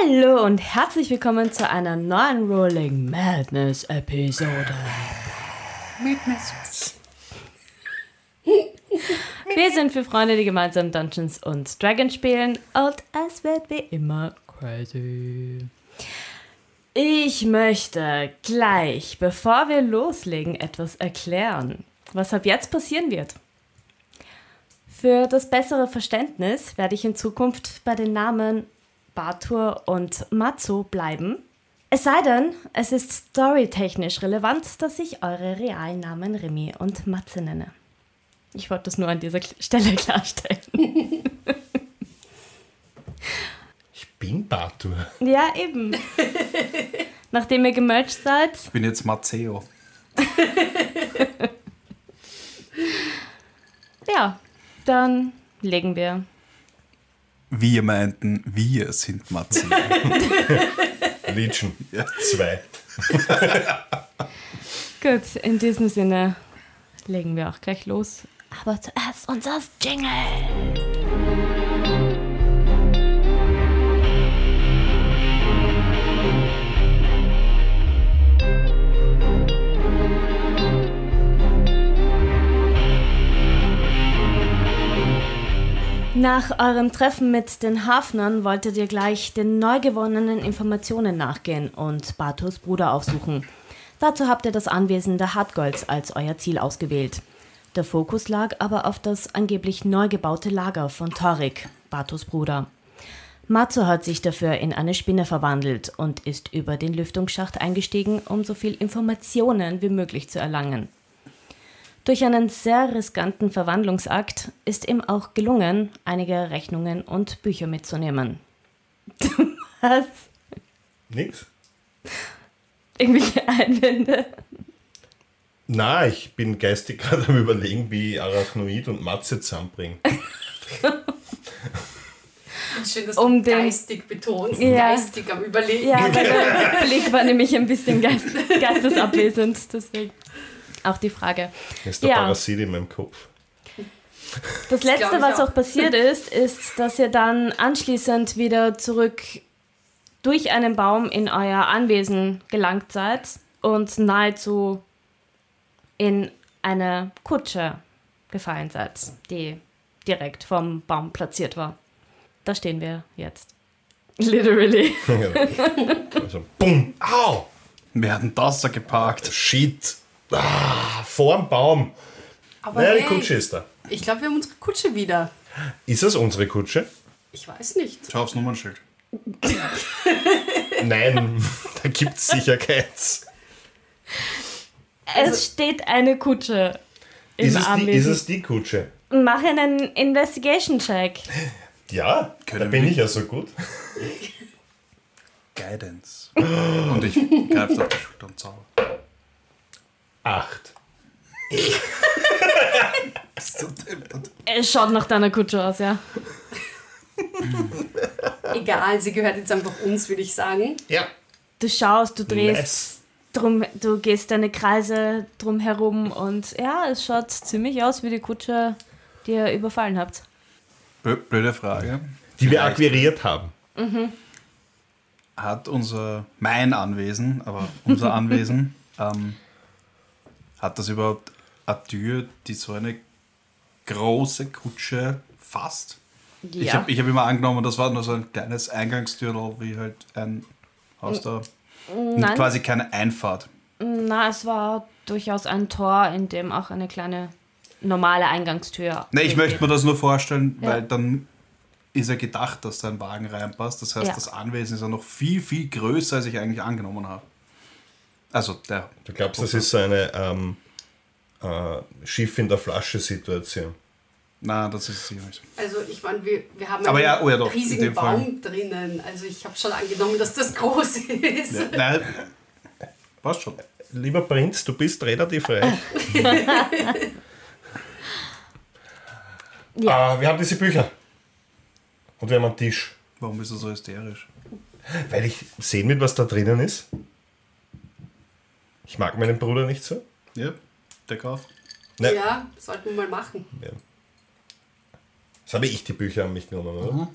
Hallo und herzlich willkommen zu einer neuen Rolling Madness Episode. Madness. Wir sind für Freunde, die gemeinsam Dungeons und Dragons spielen und es wird wie immer crazy. Ich möchte gleich, bevor wir loslegen, etwas erklären, was ab jetzt passieren wird. Für das bessere Verständnis werde ich in Zukunft bei den Namen Batur und Matsu bleiben. Es sei denn, es ist storytechnisch relevant, dass ich eure realen Namen Remy und Matze nenne. Ich wollte das nur an dieser Stelle klarstellen. Ich bin Batur. Ja, eben. Nachdem ihr gemercht seid, Ich bin jetzt Matteo. ja, dann legen wir. Wir meinten, wir sind Matteo. Legion. Ja. Zwei. Gut, in diesem Sinne legen wir auch gleich los. Aber zuerst unser Jingle. Nach eurem Treffen mit den Hafnern wolltet ihr gleich den neu gewonnenen Informationen nachgehen und Batus Bruder aufsuchen. Dazu habt ihr das Anwesen der Hartgolds als euer Ziel ausgewählt. Der Fokus lag aber auf das angeblich neu gebaute Lager von Torik, Batus Bruder. Matsu hat sich dafür in eine Spinne verwandelt und ist über den Lüftungsschacht eingestiegen, um so viel Informationen wie möglich zu erlangen. Durch einen sehr riskanten Verwandlungsakt ist ihm auch gelungen, einige Rechnungen und Bücher mitzunehmen. Was? Nix? Irgendwelche Einwände? Na, ich bin geistig gerade am überlegen, wie ich Arachnoid und Matze zusammenbringen. Schön, dass Um du den- geistig betonst. Ja. Geistig am Überlegen. Ja, der Blick war nämlich ein bisschen geist geistesabwesend, deswegen auch die Frage. Das ist der Ja. Parasit in meinem Kopf. Das letzte, was auch. auch passiert ist, ist, dass ihr dann anschließend wieder zurück durch einen Baum in euer Anwesen gelangt seid und nahezu in eine Kutsche gefallen seid, die direkt vom Baum platziert war. Da stehen wir jetzt. Literally. Also, bumm, au, Wir hatten das da geparkt. shit. Ah, vorm Baum. Aber Naja, die hey, Kutsche ist da. Ich glaube, wir haben unsere Kutsche wieder. Ist das unsere Kutsche? Ich weiß nicht. Schau aufs Nummernschild. Nein, da gibt es sicher keins. es steht eine Kutsche im Ist es, die, ist es die Kutsche? Mach einen Investigation-Check. Ja, da Können bin wir- ich ja so gut. Guidance. Und ich greife auf die Schulter und zauber. Acht. Es schaut nach deiner Kutsche aus, ja. Egal, sie gehört jetzt einfach uns, würde ich sagen. Ja. Du schaust, du drehst Nice. drum, du gehst deine Kreise drum herum und ja, es schaut ziemlich aus wie die Kutsche, die ihr überfallen habt. Blö- Blöde Frage. Die wir akquiriert haben. Hat unser, mein Anwesen, aber unser Anwesen, ähm, hat das überhaupt eine Tür, die so eine große Kutsche fasst? Ich Ja. habe ich hab immer angenommen, das war nur so ein kleines Eingangstür, wie halt ein Haus da. Nein. quasi keine Einfahrt. Na, es war durchaus ein Tor, in dem auch eine kleine normale Eingangstür. Ne, ich möchte mir das nur vorstellen, Ja. weil dann ist ja gedacht, dass da ein Wagen reinpasst. Das heißt, Ja. das Anwesen ist ja noch viel, viel größer, als ich eigentlich angenommen habe. Also der. Du glaubst, das ist so eine ähm, äh, Schiff in der Flasche-Situation. Na, das ist sicher nicht. Also ich meine, wir, wir haben Aber einen ja, oh ja, doch, riesigen dem Fall. Baum drinnen. Also ich habe schon angenommen, dass das groß ist. Ja, nein, passt schon. Lieber Prinz, du bist relativ reich. Ja. Ah, wir haben diese Bücher. Und wir haben einen Tisch. Warum bist du so hysterisch? Weil ich sehen will, was da drinnen ist. Ich mag meinen Bruder nicht so. Ja, Deck auf. Ne. Ja, sollten wir mal machen. Ja. Das habe ich die Bücher an mich genommen, oder?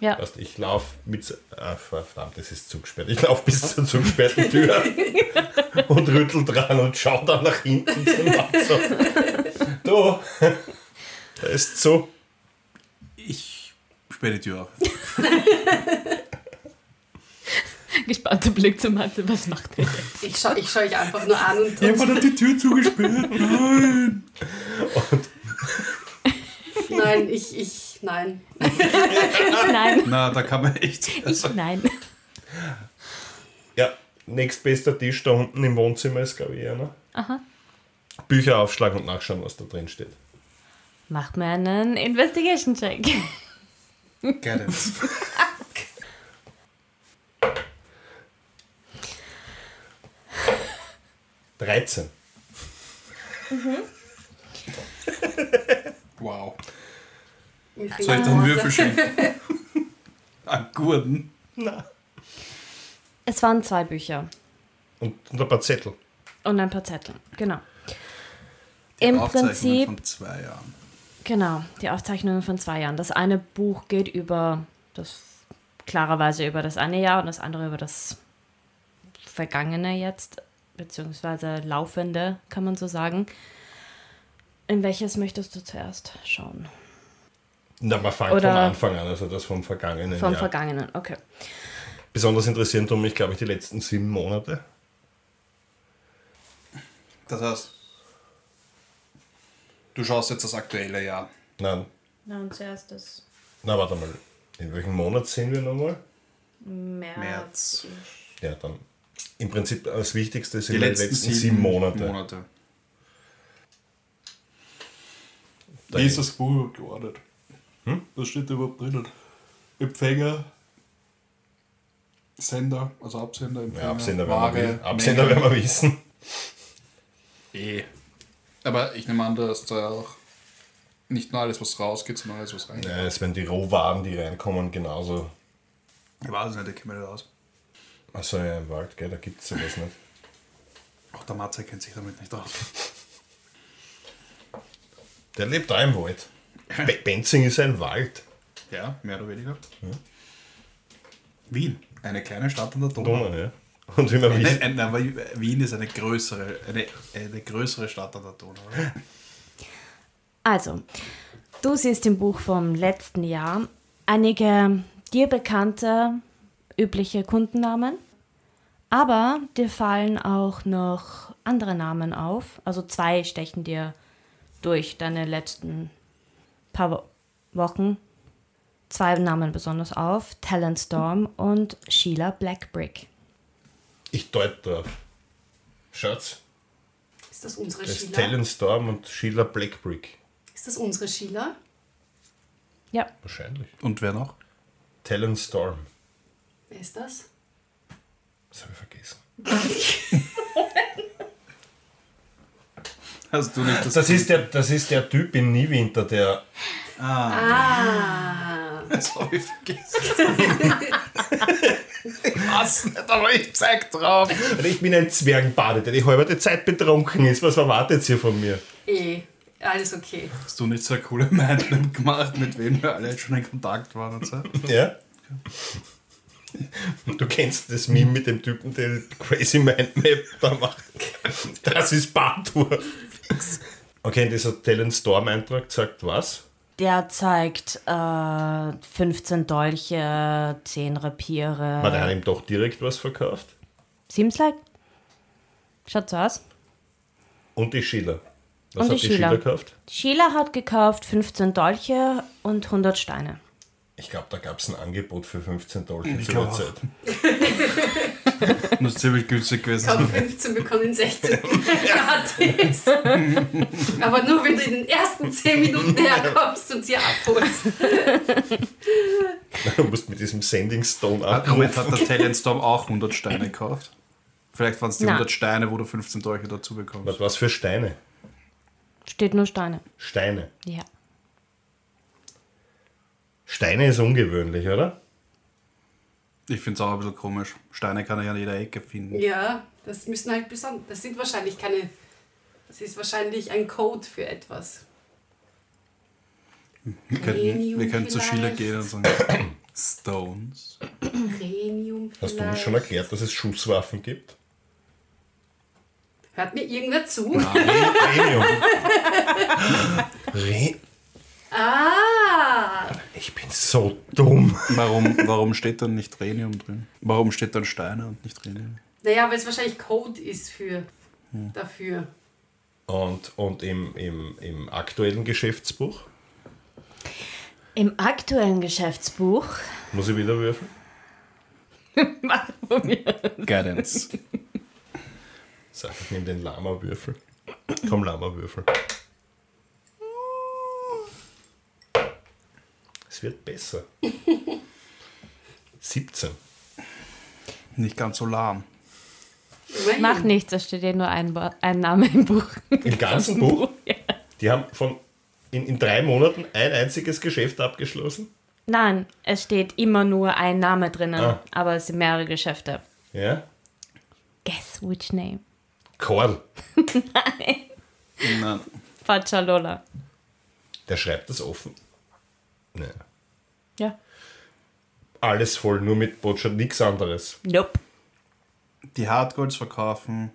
Ja. Weißt, ich laufe mit. Ah, verdammt, das ist zugesperrt. Ich laufe bis zur zugesperrten Tür und rüttel dran und schau dann nach hinten zum Matzo. Du, da ist so. Ich sperre die Tür auf. Gespannter Blick zum Matze, was macht er jetzt? Ich schaue ich schau euch einfach nur an und, Jemand und hat die Tür zugesperrt. Nein. nein, ich, ich, nein. Nein, Na, da kann man echt. ich nein. Ja, nächstbester Tisch da unten im Wohnzimmer ist, glaube ich, einer. Aha. Bücher aufschlagen und nachschauen, was da drin steht. Macht mir einen Investigation-Check. Get it. Dreizehn. Wow. Mir Soll ich die dann Worte. Würfel schicken? An Gurden. Na. Es waren zwei Bücher Und, und ein paar Zettel. und ein paar Zettel. Genau. Im Aufzeichnungen Prinzip, von zwei Jahren. genau, die Aufzeichnungen von zwei Jahren. Das eine Buch geht über das, klarerweise über das eine Jahr und das andere über das vergangene jetzt, beziehungsweise laufende, kann man so sagen. In welches möchtest du zuerst schauen? Na, man fängt Oder- vom Anfang an, also das vom vergangenen Vom Jahr. vergangenen, okay. Besonders interessieren tun mich, glaube ich, die letzten sieben Monate. Das heißt, du schaust jetzt das aktuelle Jahr. Nein, und zuerst das na warte mal. In welchem Monat sind wir nochmal? März. März. Ja, dann. Im Prinzip das Wichtigste sind Die die letzten, letzten, sieben, Monate. Monate. Da Wie ist das Buch geordnet? Was steht da überhaupt drinnen? Empfänger, Sender, also Absender, Empfänger, Ja, Absender, Ware, werden wir, Absender Menge. werden wir wissen. Eh. Aber ich nehme an, dass da auch nicht nur alles, was rausgeht, sondern alles, was reingeht. Ja, es werden die Rohwaren, die reinkommen, genauso. Ich weiß es nicht, ich kenne mich nicht aus. Achso, ja, im Wald, gell, da gibt es sowas nicht. Auch der Matze kennt sich damit nicht aus. Der lebt da im Wald. Be Benzing ist ein Wald. Ja, mehr oder weniger. Wien, eine kleine Stadt an der Donau. Donau, ja. Und wie Nein, wissen, nein, nein, aber Wien ist eine größere, eine, eine größere Stadt an der Donau. Oder? Also, du siehst im Buch vom letzten Jahr einige dir bekannte, übliche Kundennamen, aber dir fallen auch noch andere Namen auf. Also zwei stechen dir durch deine letzten paar Wo Wochen. Zwei Namen besonders auf, Talent Storm und Sheila Blackbrick. ich deute drauf. Schatz, Ist das unsere das ist Sheila? Talon Storm und Sheila Blackbrick. Ist das unsere Sheila? Ja, Wahrscheinlich. Und wer noch? Talon Storm. Wer ist das? Das habe ich vergessen. Hast du nicht das? Das ist der, das ist der Typ in Niewinter, der. Ah, Das habe ich vergessen. Was? Aber ich zeig drauf. Ich bin ein Zwergenbade, der die halbe Zeit betrunken ist. Was erwartet ihr von mir? eh, alles okay. Hast du nicht so eine coole Mindmap gemacht, mit wem wir alle schon in Kontakt waren und so? Ja? Du kennst das Meme mit dem Typen, der Crazy Mind Map da macht. Das ist Bartur. Okay, und dieser Talent Storm Eintrag sagt was? der zeigt äh, 15 Dolche, 10 Rapiere. Hat einer ihm doch direkt was verkauft? Seems like. Schaut so aus. Und die Sheila. Was Und hat die Sheila. gekauft? Sheila hat gekauft 15 Dolche und 100 Steine. Ich glaube, da gab es ein Angebot für 15 Dollar Ich zu der. Zeit. Das ist ziemlich günstig gewesen. Kaum 15 bekommen 16 gratis. Aber nur wenn du in den ersten 10 Minuten herkommst und sie abholst. Du musst mit diesem Sending Stone Moment, abrufen. hat der Talentstorm auch 100 Steine gekauft? Vielleicht waren es die Nein. 100 Steine, wo du 15 Dolche dazu bekommst. Was was für Steine? Steht nur Steine. Steine. Ja. Steine ist ungewöhnlich, oder? Ich finde es auch ein bisschen komisch. Steine kann ich an jeder Ecke finden. Ja, das müssen halt besonders. Das sind wahrscheinlich keine. Das ist wahrscheinlich ein Code für etwas. Wir Rhenium wir könnten zu Schiller gehen und sagen Stones. Rhenium Hast du uns schon erklärt, dass es Schusswaffen gibt? Hört mir irgendwer zu? Rhenium. Re Ah! Ich bin so dumm. Warum, warum steht dann nicht Rhenium drin? Warum steht dann Steine und nicht Rhenium? Naja, weil es wahrscheinlich Code ist für dafür. Und, und im, im, im aktuellen Geschäftsbuch Im aktuellen Geschäftsbuch muss ich wieder würfeln. Guidance. Sag, ich nehme den Lama-Würfel. Komm, Lama-Würfel. Es wird besser. 17. Nicht ganz so lahm. Macht nichts, da steht ja nur ein, ein Name im Buch. Im ganzen Buch. Die haben von in, in drei Monaten ein einziges Geschäft abgeschlossen. Nein, es steht immer nur ein Name drinnen, Ah. aber es sind mehrere Geschäfte. Ja. Guess which name? Korn. Nein. Faccialola. Der schreibt das offen. Nee. Ja. Alles voll, nur mit Botschaft, nichts anderes. Nope. Die Hardgolds verkaufen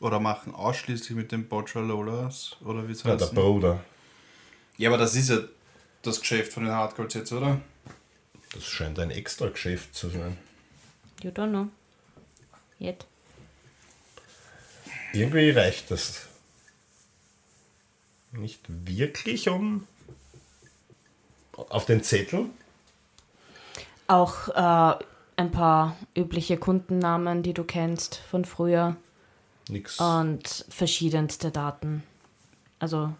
oder machen ausschließlich mit den Boccialolas oder wie es Ja, der heißt. Bruder. Ja, aber das ist ja das Geschäft von den Hardgolds jetzt, oder? Das scheint ein extra Geschäft zu sein. You don't know. Yet. Irgendwie reicht das nicht wirklich um auf den Zettel. Auch äh, ein paar übliche Kundennamen, die du kennst von früher Nix. und verschiedenste Daten. Also,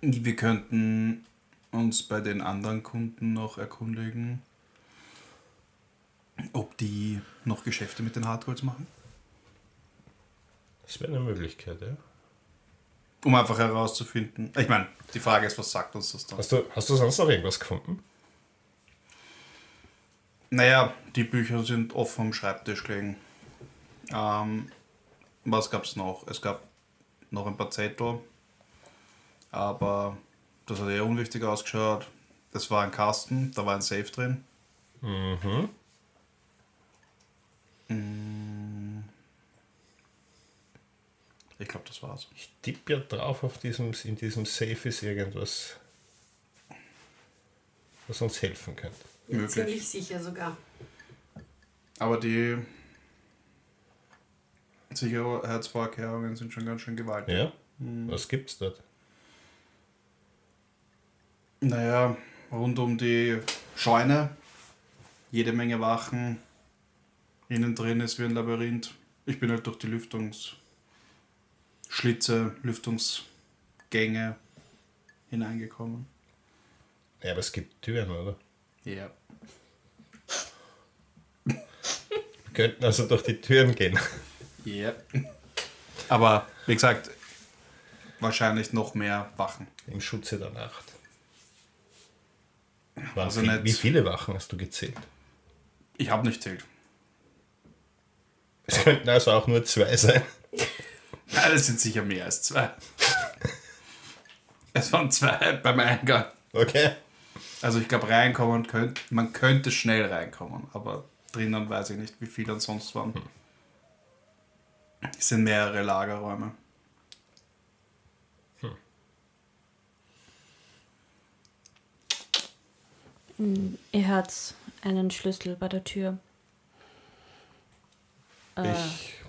Wir könnten uns bei den anderen Kunden noch erkundigen, ob die noch Geschäfte mit den Hardgolds machen. Das wäre eine Möglichkeit, ja. Um einfach herauszufinden. Ich meine, die Frage ist, was sagt uns das dann? Hast du, hast du sonst noch irgendwas gefunden? Naja, die Bücher sind oft vom Schreibtisch gelegen. Ähm, was gab es noch? Es gab noch ein paar Zettel, aber das hat eher unwichtig ausgeschaut. Das war ein Kasten, da war ein Safe drin. Mhm. Ich glaube, das war's. Ich tippe ja drauf, auf diesem, in diesem Safe ist irgendwas, was uns helfen könnte. Möglich. Ziemlich sicher sogar. Aber die Sicherheitsvorkehrungen sind schon ganz schön gewaltig. Ja? Was gibt's dort? Naja, rund um die Scheune, jede Menge Wachen. Innen drin ist wie ein Labyrinth. Ich bin halt durch die Lüftungsschlitze, Lüftungsgänge hineingekommen. Ja, aber es gibt Türen, oder? Ja. Wir könnten also durch die Türen gehen. Ja. Aber wie gesagt, wahrscheinlich noch mehr Wachen. Im Schutze der Nacht. Waren Also viel, nicht- wie viele Wachen hast du gezählt? Ich habe nicht zählt. Es könnten also auch nur zwei sein. Ja, das sind sicher mehr als zwei. Es waren zwei beim Eingang. Okay. Also ich glaube, reinkommen könnt, man könnte schnell reinkommen, aber drinnen weiß ich nicht, wie viele ansonsten waren. Es sind mehrere Lagerräume. ihr hört einen Schlüssel bei der Tür. Ich Ist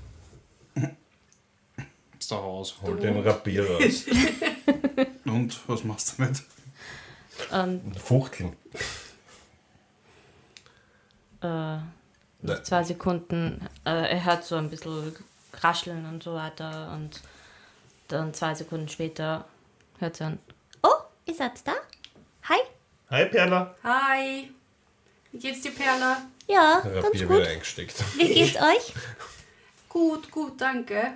da raus. hol den Rapier raus. Und was machst du damit? Und Fuchteln. äh, zwei Sekunden, äh, er hört so ein bisschen Rascheln und so weiter und dann zwei Sekunden später hört er an. Oh, ihr seid da? Hi. Hi Perla. Hi! Wie geht's dir, Perla? Ja, ganz Rapier gut. wieder eingesteckt. Wie geht's euch? Gut, gut, danke.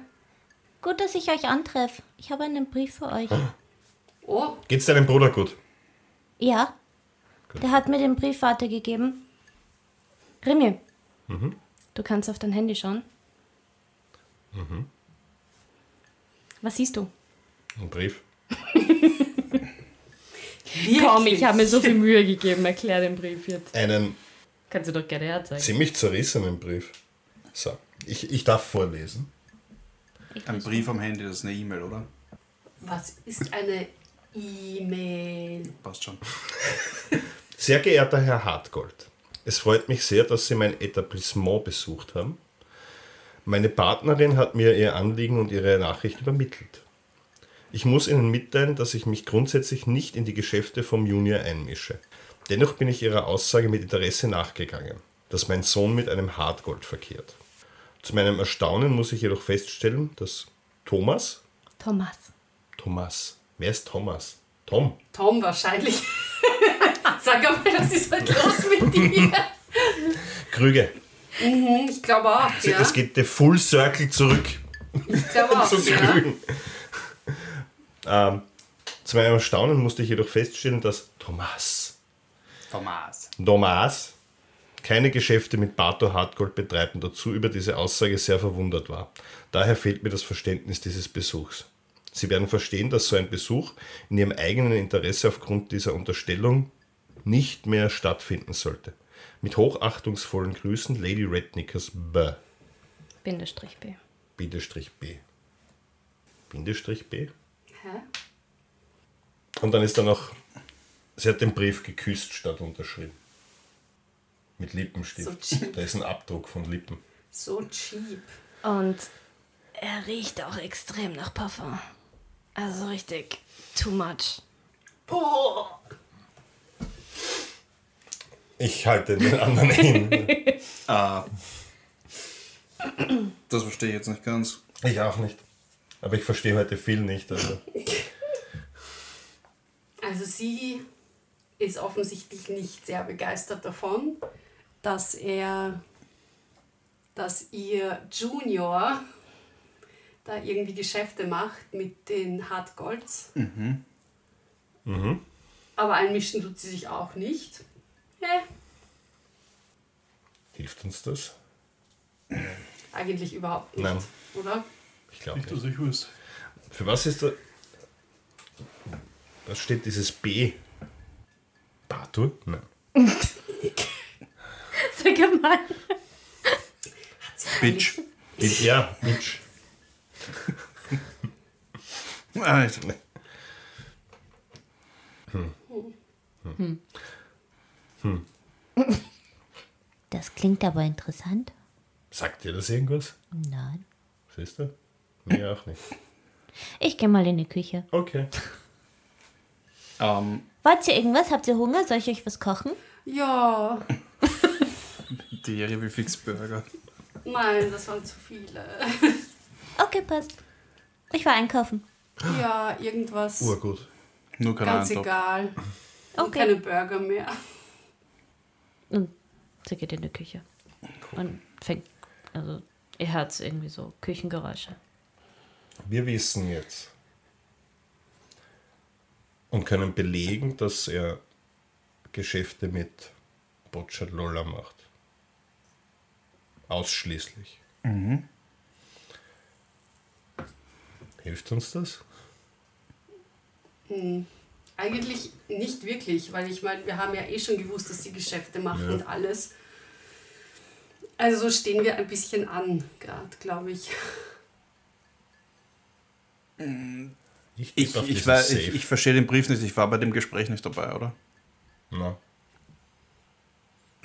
Gut, dass ich euch antreffe. Ich habe einen Brief für euch. Oh, Geht's deinem Bruder gut? Ja. Der hat mir den Brief weitergegeben. Rimi, du kannst auf dein Handy schauen. Was siehst du? Ein Brief. Komm, ich habe mir so viel Mühe gegeben. Erklär den Brief jetzt. Einen Kannst du doch gerne herzeigen. ziemlich zerrissenen Brief. So, ich, ich darf vorlesen. Ein Brief am Handy, das ist eine E-Mail, oder? Was ist eine E-Mail? Passt schon. Sehr geehrter Herr Hartgold, es freut mich sehr, dass Sie mein Etablissement besucht haben. Meine Partnerin hat mir ihr Anliegen und ihre Nachricht übermittelt. Ich muss Ihnen mitteilen, dass ich mich grundsätzlich nicht in die Geschäfte vom Junior einmische. Dennoch bin ich Ihrer Aussage mit Interesse nachgegangen, dass mein Sohn mit einem Hartgold verkehrt. Zu meinem Erstaunen muss ich jedoch feststellen, dass Thomas, Thomas. Thomas, wer ist Thomas? Tom, Tom wahrscheinlich. Sag mal, was ist heute los mit dir? Krüge. Hm, Ich glaube auch, ja. Es geht der Full Circle zurück. Ich glaube auch, zu ja. Grün. ähm, zu meinem Erstaunen musste ich jedoch feststellen, dass Thomas, Thomas. Thomas keine Geschäfte mit Bato Hartgold betreibt und dazu über diese Aussage sehr verwundert war. Daher fehlt mir das Verständnis dieses Besuchs. Sie werden verstehen, dass so ein Besuch in Ihrem eigenen Interesse aufgrund dieser Unterstellung nicht mehr stattfinden sollte. Mit hochachtungsvollen Grüßen, Lady Rednickers B. Bindestrich B. Bindestrich B. Bindestrich B. Hä? Und dann ist da noch, sie hat den Brief geküsst statt unterschrieben. Mit Lippenstift. So cheap. da ist ein Abdruck von Lippen. So cheap. Und er riecht auch extrem nach Parfum. Also richtig too much. Oh, Ich halte den anderen hin. Ah. Das verstehe ich jetzt nicht ganz. Ich auch nicht. Aber ich verstehe heute viel nicht. Also. Also sie ist offensichtlich nicht sehr begeistert davon, dass er, dass ihr Junior da irgendwie Geschäfte macht mit den Hartgolds. Aber einmischen tut sie sich auch nicht. Hä? Hilft uns das? Eigentlich überhaupt nicht, Nein. oder? Ich glaube nicht. ich wüsste. Für was ist da. Was steht dieses B? Batu? Nein. Sag mal. Bitch. Mit- Ja, Mitch. Alter. Das klingt aber interessant. Sagt dir das irgendwas? Nein. Siehst du? Mir auch nicht. Ich gehe mal in die Küche. Okay. Ähm, Wollt ihr irgendwas? Habt ihr Hunger? Soll ich euch was kochen? Ja, Dere wie Fix Burger. nein, das waren zu viele. Okay, passt. Ich war einkaufen. Ja, irgendwas. Urgut. Nur kein Ganz Eintopf. egal. Und Okay. keine Burger mehr. Und sie geht in die Küche. Und fängt, also ihr hört irgendwie so Küchengeräusche. Wir wissen jetzt und können belegen, dass er Geschäfte mit Boccia Lola macht. Ausschließlich. Hilft uns das? Eigentlich nicht wirklich, weil ich meine, wir haben ja eh schon gewusst, dass sie Geschäfte machen Ja. und alles. Also so stehen wir ein bisschen an, gerade, glaube ich. Ich, Ich, ich, dieses war, ich, ich verstehe den Brief nicht. Ich war bei dem Gespräch nicht dabei, oder? Na,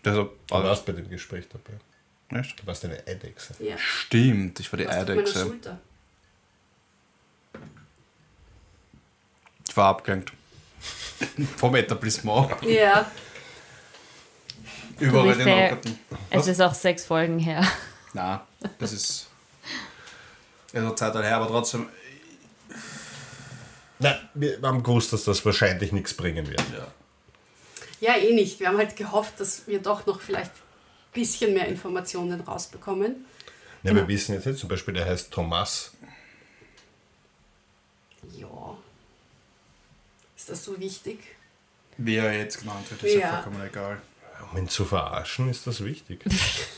Also, du warst bei dem Gespräch dabei. Nicht? Du warst eine Eidechse. Ja. Stimmt, ich war die Was auf meiner Eidechse. Schulter. Ich war abgelenkt. Vom Etablissement. Ja, Überall den Lockerten. Es ist auch sechs Folgen her. Na, das ist. Also Zeit her, aber trotzdem. Nein, wir haben gewusst, dass das wahrscheinlich nichts bringen wird. Ja. ja, eh nicht. Wir haben halt gehofft, dass wir doch noch vielleicht bisschen mehr Informationen rausbekommen. Ja, wir wissen jetzt, jetzt zum Beispiel, der heißt Thomas. Ja. Ist das so wichtig? Wie er jetzt genannt wird, ist ja, Ja. vollkommen egal. Um ihn zu verarschen, ist das wichtig.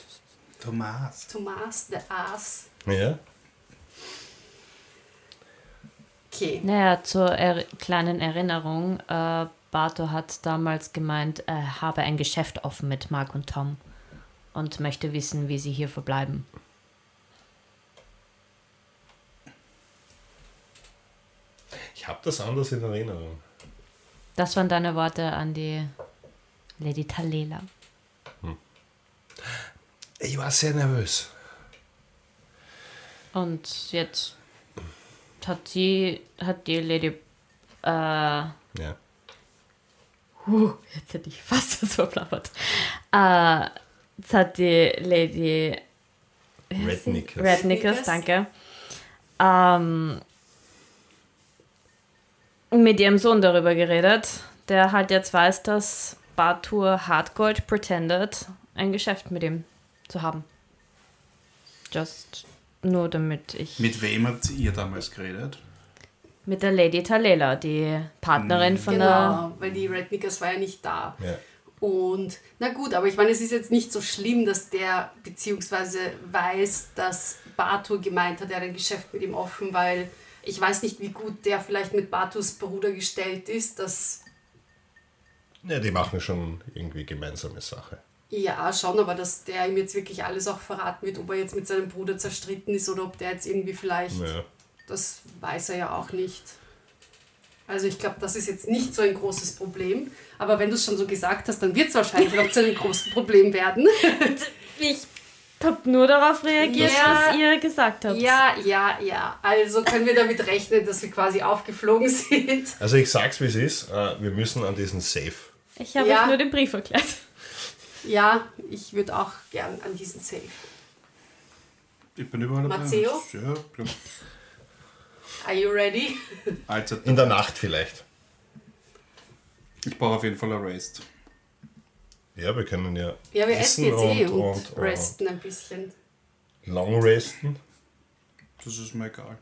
Thomas. Thomas, der Aas. ja? Okay. Naja, zur er kleinen Erinnerung. Äh, Bato hat damals gemeint, er habe ein Geschäft offen mit Mark und Tom und möchte wissen, wie sie hier verbleiben. Ich habe das anders in Erinnerung. Das waren deine Worte an die Lady Talela. Ich war sehr nervös. Und jetzt hat die, hat die Lady, äh, Ja. huh, jetzt hätte ich fast so verplappert. Äh, jetzt hat die Lady Red Knickers. Red Knickers, Knickers. danke, ähm, mit ihrem Sohn darüber geredet, der halt jetzt weiß, dass Bartur Hardgold pretendet, ein Geschäft mit ihm zu haben. Just nur damit ich... Mit wem habt ihr damals geredet? Mit der Lady Talela, die Partnerin von der. Genau, weil die Red Knickers war ja nicht da. Ja. Und na gut, aber ich meine, es ist jetzt nicht so schlimm, dass der beziehungsweise weiß, dass Batu gemeint hat, er hat ein Geschäft mit ihm offen, weil ich weiß nicht, wie gut der vielleicht mit Batus Bruder gestellt ist. Das ja, die machen schon irgendwie gemeinsame Sache. ja schon, aber dass der ihm jetzt wirklich alles auch verraten wird, ob er jetzt mit seinem Bruder zerstritten ist oder ob der jetzt irgendwie vielleicht, Ja. das weiß er ja auch nicht. Also ich glaube, das ist jetzt nicht so ein großes Problem. Aber wenn du es schon so gesagt hast, dann wird es wahrscheinlich noch zu einem großen Problem werden. Ich hab nur darauf reagiert, Ja. was ihr gesagt habt. Ja, ja, ja. Also können wir damit rechnen, dass wir quasi aufgeflogen sind. Also ich sag's wie es ist, äh, wir müssen an diesen Safe. Ich habe Ja. euch nur den Brief erklärt. Ja, ich würde auch gern an diesen Safe. Ich bin überall dabei. Matteo? Ja, klar. Are you ready? Allzeit. In der Nacht vielleicht. Ich brauche auf jeden Fall ein Rest. Ja, wir können ja, Ja, wir essen jetzt eh und, und, resten ein bisschen. und long resten. Das ist mir egal.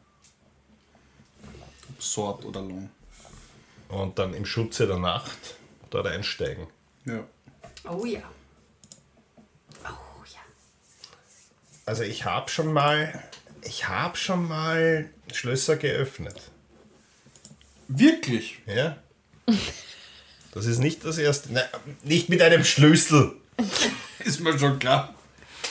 Ob Sort oder Long. Und dann im Schutze der Nacht dort einsteigen. Ja. Oh ja. Oh ja. Also ich habe schon mal, ich habe schon mal Schlösser geöffnet. Wirklich? Ja. Das ist nicht das erste. Nein, nicht mit einem Schlüssel. Ist mir schon klar.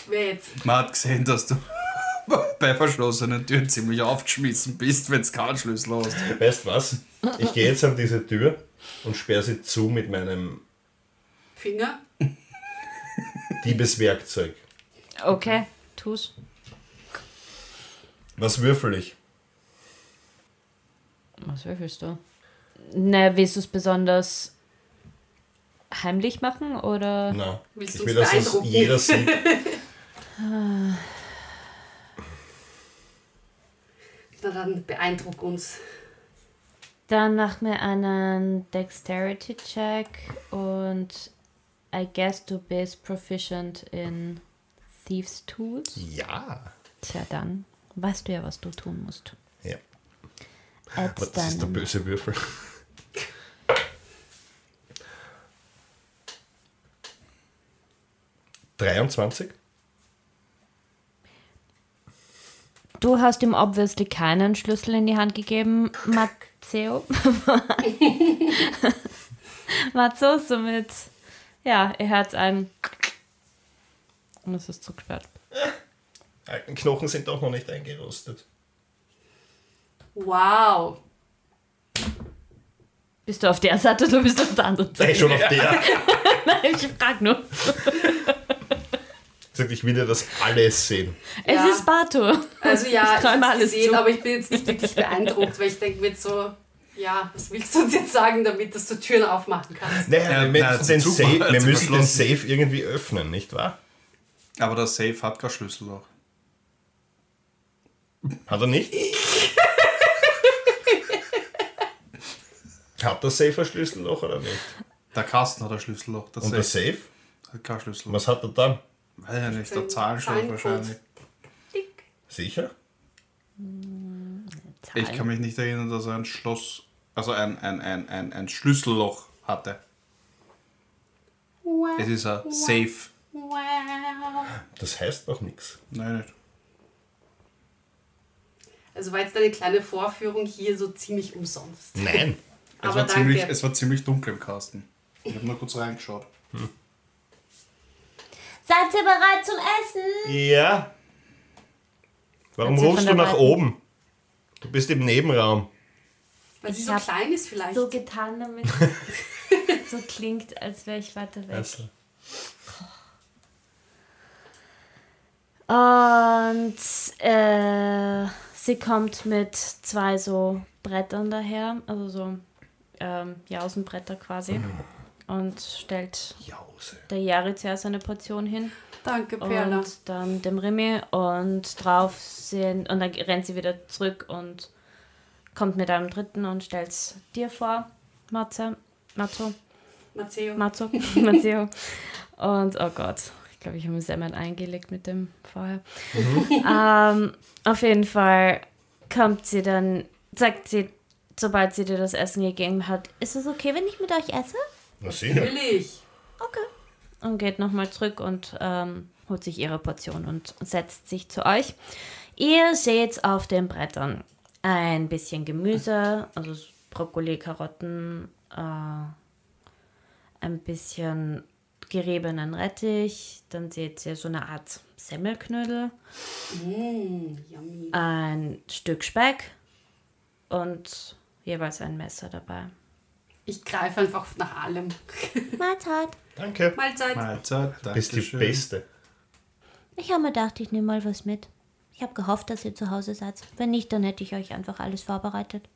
Wer jetzt? Man hat gesehen, dass du bei verschlossenen Türen ziemlich aufgeschmissen bist, wenn du keinen Schlüssel hast. Weißt was? Ich gehe jetzt an diese Tür und sperre sie zu mit meinem Finger? Diebeswerkzeug. Okay, tu's. Was würfel ich? Was würfelst du? Na, willst du es besonders heimlich machen oder? Na, Willst ich du will, uns dass es beeindrucken? jeder sieht. Na dann beeindruck uns. Dann mach mir einen Dexterity Check und I guess du bist proficient in Thieves Tools. Ja. Tja, dann weißt du ja, was du tun musst. Aber das ist der böse Würfel. Dreiundzwanzig? Du hast ihm obviously keinen Schlüssel in die Hand gegeben, Matteo. Matzo, somit, ja, er hat ein. Und es ist zugesperrt. Alten Knochen sind doch noch nicht eingerostet. Wow. Bist du auf der Seite oder bist du auf der anderen Sei Seite? schon auf der. Nein, ich frag nur. Sagt, ich will ja das alles sehen. Es Ja. ist Bato. Also ja, Ich ich habe alles gesehen, zu. aber ich bin jetzt nicht wirklich beeindruckt, weil ich denke mir jetzt so, ja, was willst du uns jetzt sagen, damit dass du Türen aufmachen kannst? Naja, Ja, wir na, müssen, den, Safe, wir müssen den. Safe irgendwie öffnen, nicht wahr? Aber der Safe hat kein Schlüsselloch. Hat er nicht? Hat der Safe ein Schlüsselloch oder nicht? Der Kasten hat ein Schlüsselloch. Der Und der Safe hat kein Schlüsselloch. Was hat er dann? Weiß ja nicht, der Zahlencode. wahrscheinlich. Dick. Sicher? Ich kann mich nicht erinnern, dass er ein Schloss, also ein, ein, ein, ein, ein Schlüsselloch hatte. Es ist ein Safe. Das heißt noch nichts. Nein, nicht. Also war jetzt eine kleine Vorführung hier so ziemlich umsonst. Nein. Es war, ziemlich, es war ziemlich dunkel im Kasten. Ich habe nur kurz reingeschaut. Seid ihr bereit zum Essen? Ja. Warum rufst du nach Weiten- oben? Du bist im Nebenraum. Weil sie Ich so klein ist vielleicht. So getan, damit so klingt, als wäre ich weiter weg. Also, Und äh, sie kommt mit zwei so Brettern daher, also so ähm, Jausenbretter quasi. Und stellt Jause. der Jari zuerst eine Portion hin Danke, Perla. und dann dem Remy und drauf sind und dann rennt sie wieder zurück und kommt mit einem dritten und stellt's dir vor, Matze, Matzo, Matteo. Matzo. Und oh Gott, ich glaube, ich habe mir selber eingelegt mit dem vorher. ähm, auf jeden Fall kommt sie dann, sagt sie, sobald sie dir das Essen gegeben hat, ist es okay, wenn ich mit euch esse? Na sicher. Natürlich. Okay. Und geht nochmal zurück und ähm, holt sich ihre Portion und setzt sich zu euch. Ihr seht auf den Brettern ein bisschen Gemüse, also Brokkoli, Karotten, äh, ein bisschen geriebenen Rettich, dann seht ihr so eine Art Semmelknödel, Mm, yummy. ein Stück Speck und jeweils ein Messer dabei. Ich greife einfach nach allem. Mahlzeit. Danke. Mahlzeit. Mahlzeit, Du bist die Dankeschön. Beste. Ich habe mir gedacht, ich nehme mal was mit. Ich habe gehofft, dass ihr zu Hause seid. Wenn nicht, dann hätte ich euch einfach alles vorbereitet.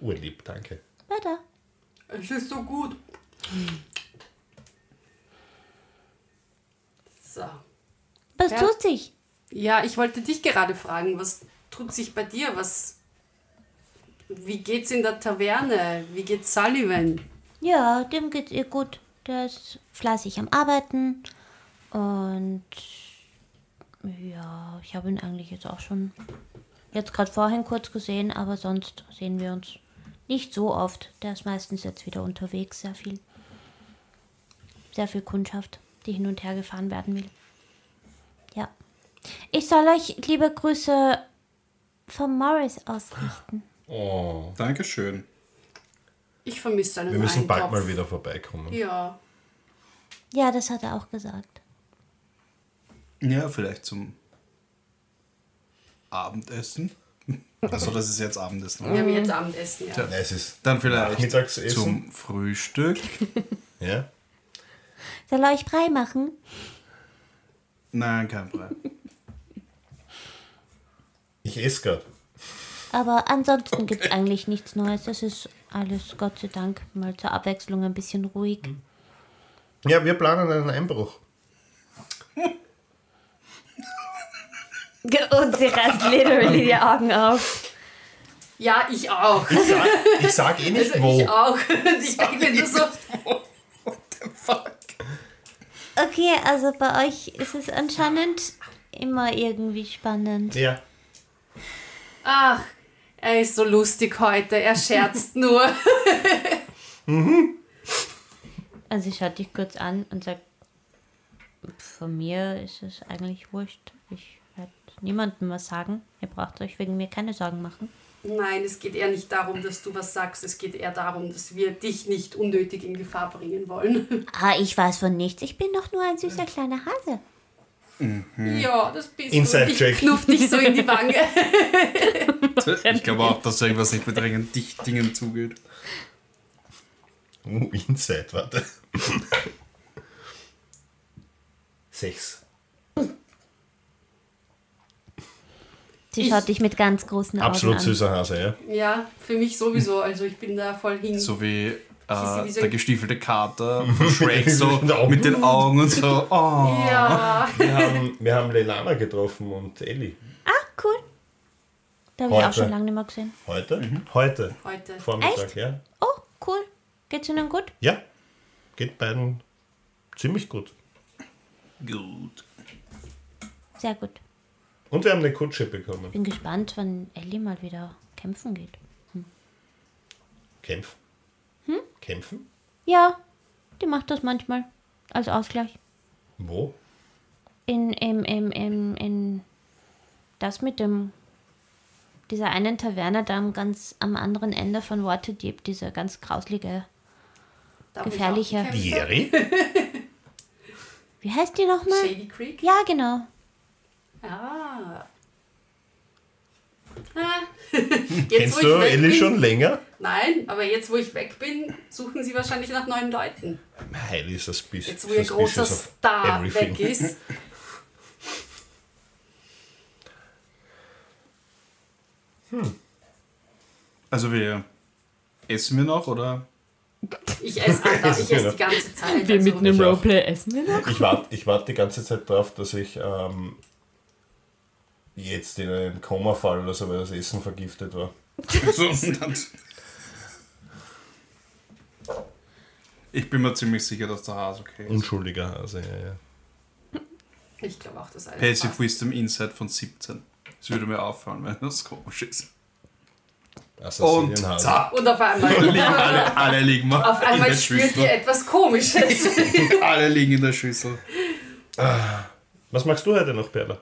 Urlieb, danke. Weiter. Es ist so gut. So. Was Ja. tut sich? Ja, ich wollte dich gerade fragen, was tut sich bei dir? Was, wie geht's in der Taverne? Wie geht's Sullivan? Ja, dem geht's ihr gut. Der ist fleißig am Arbeiten. Und ja, ich habe ihn eigentlich jetzt auch schon jetzt gerade vorhin kurz gesehen, aber sonst sehen wir uns nicht so oft. Der ist meistens jetzt wieder unterwegs, sehr viel. Sehr viel Kundschaft, die hin und her gefahren werden will. Ja. Ich soll euch liebe Grüße von Morris ausrichten. Oh. Dankeschön. Ich vermisse seinen Wir müssen bald Eintopf. mal wieder vorbeikommen. Ja. Ja, das hat er auch gesagt. Ja, vielleicht zum Abendessen. Also das ist jetzt Abendessen. Wir haben jetzt Abendessen, ja. Tja. Nein, es ist Dann vielleicht zum Frühstück. Ja. Soll er euch Brei machen? Nein, kein Brei. Ich esse gerade. Aber ansonsten gibt's eigentlich nichts Neues. Es ist alles, Gott sei Dank, mal zur Abwechslung ein bisschen ruhig. Ja, wir planen einen Einbruch. Und sie reißt literally die Augen auf. Ja, ich auch. Ich sag, ich sag eh nicht Also wo. ich auch. Und ich denke nur so, Okay, also bei euch ist es anscheinend immer irgendwie spannend. Ja. ach, er ist so lustig heute, er scherzt nur. Also sie schaut dich kurz an und sagt, von mir ist es eigentlich wurscht. Ich werde niemandem was sagen. Ihr braucht euch wegen mir keine Sorgen machen. Nein, es geht eher nicht darum, dass du was sagst, es geht eher darum, dass wir dich nicht unnötig in Gefahr bringen wollen. Ah, ich weiß von nichts. Ich bin doch nur ein süßer kleiner Hase. Ja, das bist Inside du. Ich Joke. knuff dich so in die Wange. Ich glaube auch, dass irgendwas nicht mit dringend dicht Dingen zugeht. Uh, Inside, warte. Sechs. Sie Ich- schaut dich mit ganz großen Augen Absolut an. süßer Hase, ja. Ja, für mich sowieso. Also ich bin da voll hin. So wie äh, wie so- der gestiefelte Kater von Shrek so Mit den Augen. mit den Augen und so. Oh. Ja, Wir haben, wir haben Leilana getroffen und Ellie. Ah, cool. Da habe ich auch Heute. schon lange nicht mehr gesehen. Heute? Heute. heute. Vormittag, Echt? ja. Oh, cool. Geht's Ihnen gut? Ja. Geht beiden ziemlich gut. Gut. Sehr gut. Und wir haben eine Kutsche bekommen. Bin gespannt, wann Ellie mal wieder kämpfen geht. Kämpfen. Kämpfen? Ja, die macht das manchmal als Ausgleich. Wo? In, in, in, in, in das mit dem dieser einen Taverne da am ganz am anderen Ende von Waterdeep, diese ganz grauslige. Da, wo ich Gefährlicher. auch gekämpft habe. Jerry? Wie heißt die nochmal? Shady Creek? Ja, genau. Ah. Ah. Jetzt, Kennst du Ellie schon länger? Nein, aber jetzt, wo ich weg bin, suchen sie wahrscheinlich nach neuen Leuten. Highly suspicious. Jetzt, wo ihr großer Star everything. weg ist. Also wir essen wir noch oder? Ich esse einfach, ich esse die ganze Zeit. also, Ich auch. essen wir noch? Ich warte ich wart die ganze Zeit darauf, dass ich ähm, jetzt in einen Koma fall oder so, weil das Essen vergiftet war. So, ich bin mir ziemlich sicher, dass der Hase okay ist. Unschuldiger Hase, ja, ja. Ich glaube auch, dass alles Passive passt. Wisdom Inside von 17. Das würde mir auffallen, wenn das komisch ist. Und Assassinenhase. zack, Und auf einmal, liegen alle, alle liegen mal auf in einmal der spürt ihr Schüssel. etwas Komisches. Alle liegen in der Schüssel. Was magst du heute noch, Perla?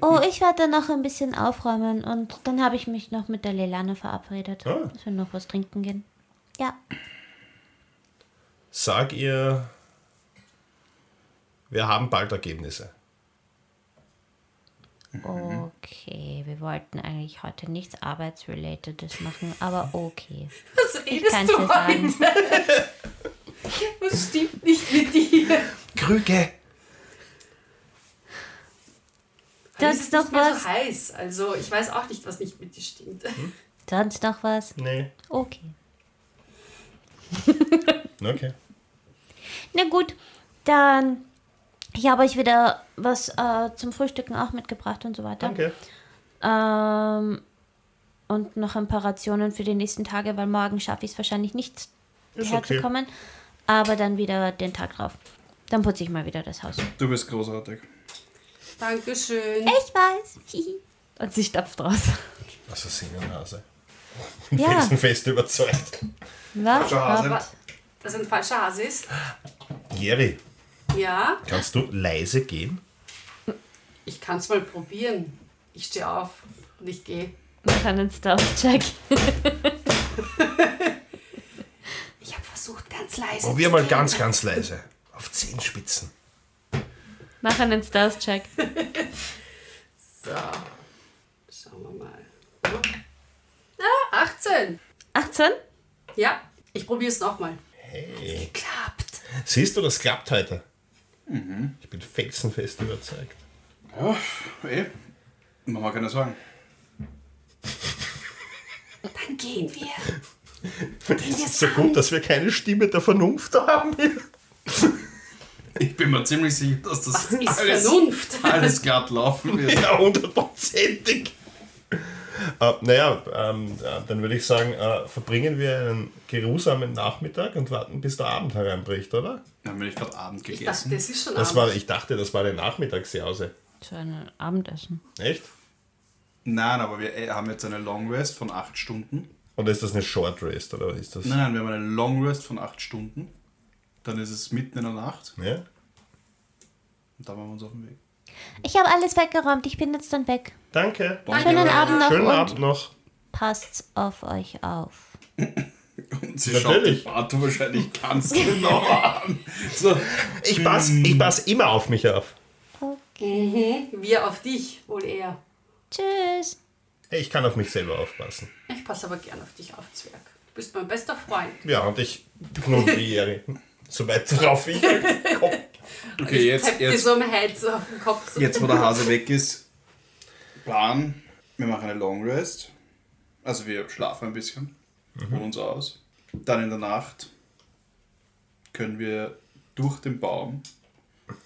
Oh, ich werde noch ein bisschen aufräumen und dann habe ich mich noch mit der Lelane verabredet, Ah. dass wir noch was trinken gehen. Ja. Sag ihr, wir haben bald Ergebnisse. Okay, wir wollten eigentlich heute nichts Arbeitsrelatedes machen, aber okay. Was Ich redest kann du dir sagen. Was stimmt nicht mit dir? Krüge! Sonst ist mehr was? so heiß. Also ich weiß auch nicht, was nicht mit dir stimmt. Sonst noch was? Nee. Okay. Okay. Na gut, dann. Ich habe euch wieder was äh, zum Frühstücken auch mitgebracht und so weiter. Danke. Ähm, und noch ein paar Rationen für die nächsten Tage, weil morgen schaffe ich es wahrscheinlich nicht, Ist okay. herzukommen. Aber dann wieder den Tag drauf. Dann putze ich mal wieder das Haus. Du bist großartig. Dankeschön. Ich weiß. Und sie stapft raus. Assassinenhase. Ja. Felsenfest überzeugt. Was? Hase. Aber das ein falscher Hase ist. Jerry, Ja, kannst du leise gehen? ich kann es mal probieren. Ich stehe auf und ich gehe. Mach einen Stealth-Check. Ich habe versucht, ganz leise Probier zu mal gehen. ganz, ganz leise. Auf Zehenspitzen. Mach einen Stealth-Check. So, schauen wir mal. Ah, 18. 18? Ja, ich probiere es nochmal. Hey. Klappt. Siehst du, das klappt heute. Ich bin felsenfest überzeugt. Ja, eh. Machen wir keine Sorgen. Dann gehen wir. Das ist so gut, dass wir keine Stimme der Vernunft haben. Ich bin mir ziemlich sicher, dass das Was ist alles, Vernunft? alles glatt laufen wird. Ja, hundertprozentig. Äh, naja, ähm, äh, dann würde ich sagen, äh, verbringen wir einen geruhsamen Nachmittag und warten, bis der Abend hereinbricht, oder? Dann haben wir nicht gerade Abend Ich dachte, gegessen. das ist schon Das Abend. war, ich dachte, das war eine Nachmittagsjause. Zu einem Abendessen. Echt? Nein, aber wir äh, haben jetzt eine Long Rest von 8 Stunden. Oder ist das eine Short Rest, oder was ist das? Nein, nein, wir haben eine Long Rest von 8 Stunden. Dann ist es mitten in der Nacht Ja? und dann waren wir uns auf dem Weg. Ich habe alles weggeräumt. Ich bin jetzt dann weg. Danke. Schönen Abend noch Schönen Abend noch. passt auf euch auf. Und sie Natürlich. schaut Bartu wahrscheinlich ganz genau an. So, Ich pass, ich pass immer auf mich auf. Wir auf dich, wohl eher. Tschüss. Ich kann auf mich selber aufpassen. Ich passe aber gern auf dich auf, Zwerg. Du bist mein bester Freund. Ja, und ich Jerry. Soweit drauf ich komme. Okay, ich jetzt, dir jetzt, so am Hals so auf den Kopf. So. jetzt wo der Hase weg ist, Plan, wir machen eine Long Rest. Also wir schlafen ein bisschen, ruhen uns aus. Dann in der Nacht können wir durch den Baum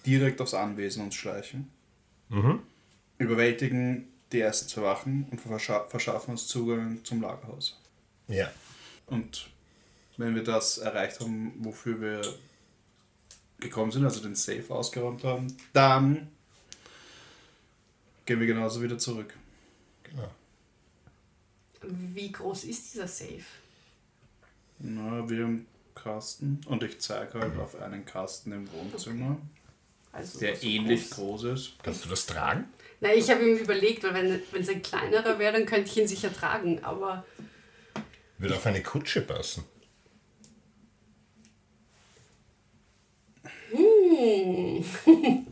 direkt aufs Anwesen uns schleichen. Überwältigen die ersten zwei Wachen und verscha verschaffen uns Zugang zum Lagerhaus. Ja. Und wenn wir das erreicht haben, wofür wir gekommen sind, also den Safe ausgeräumt haben, dann gehen wir genauso wieder zurück. Genau. Wie groß ist dieser Safe? Na, wir im Kasten und ich zeige halt auf einen Kasten im Wohnzimmer. Also Der so ähnlich groß. groß ist. Kannst du das tragen? Na, ich habe ihm überlegt, weil wenn wenn es ein kleinerer wäre, dann könnte ich ihn sicher tragen. Aber Würde auf eine Kutsche passen.